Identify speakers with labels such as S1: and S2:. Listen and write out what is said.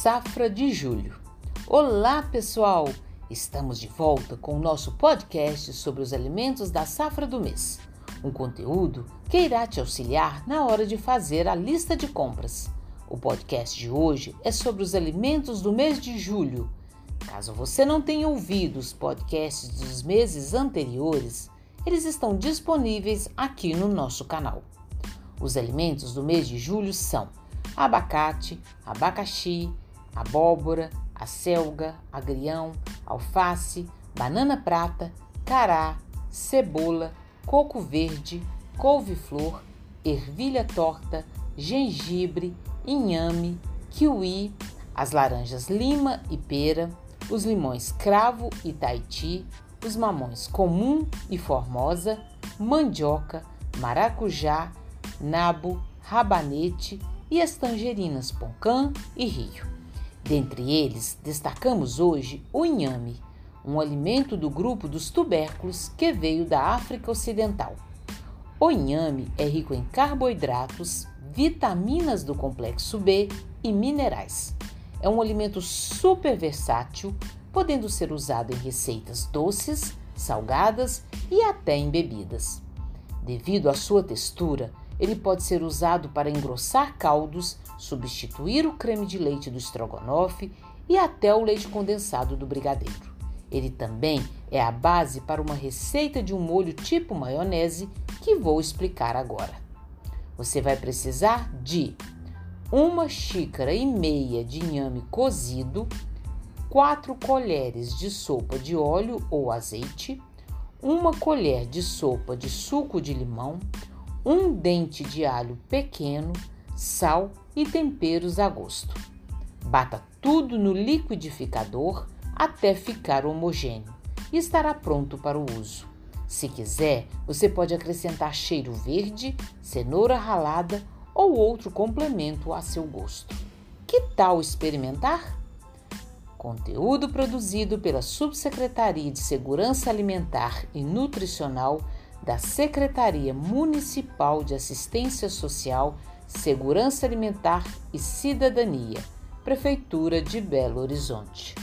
S1: Safra de Julho. Olá, pessoal! Estamos de volta com o nosso podcast sobre os alimentos da safra do mês. Um conteúdo que irá te auxiliar na hora de fazer a lista de compras. O podcast de hoje é sobre os alimentos do mês de julho. Caso você não tenha ouvido os podcasts dos meses anteriores, eles estão disponíveis aqui no nosso canal. Os alimentos do mês de julho são abacate, abacaxi, abóbora, acelga, agrião, alface, banana prata, cará, cebola, coco verde, couve-flor, ervilha torta, gengibre, inhame, kiwi, as laranjas lima e pera, os limões cravo e taiti, os mamões comum e formosa, mandioca, maracujá, nabo, rabanete e as tangerinas Poncã e Rio. Dentre eles, destacamos hoje o inhame, um alimento do grupo dos tubérculos que veio da África Ocidental. O inhame é rico em carboidratos, vitaminas do complexo B e minerais. É um alimento super versátil, podendo ser usado em receitas doces, salgadas e até em bebidas. Devido à sua textura, ele pode ser usado para engrossar caldos, substituir o creme de leite do estrogonofe e até o leite condensado do brigadeiro. Ele também é a base para uma receita de um molho tipo maionese que vou explicar agora. Você vai precisar de uma xícara e meia de inhame cozido, 4 colheres de sopa de óleo ou azeite, uma colher de sopa de suco de limão, um dente de alho pequeno, sal e temperos a gosto. Bata tudo no liquidificador até ficar homogêneo e estará pronto para o uso. Se quiser, você pode acrescentar cheiro verde, cenoura ralada ou outro complemento a seu gosto. Que tal experimentar? Conteúdo produzido pela Subsecretaria de Segurança Alimentar e Nutricional da Secretaria Municipal de Assistência Social, Segurança Alimentar e Cidadania, Prefeitura de Belo Horizonte.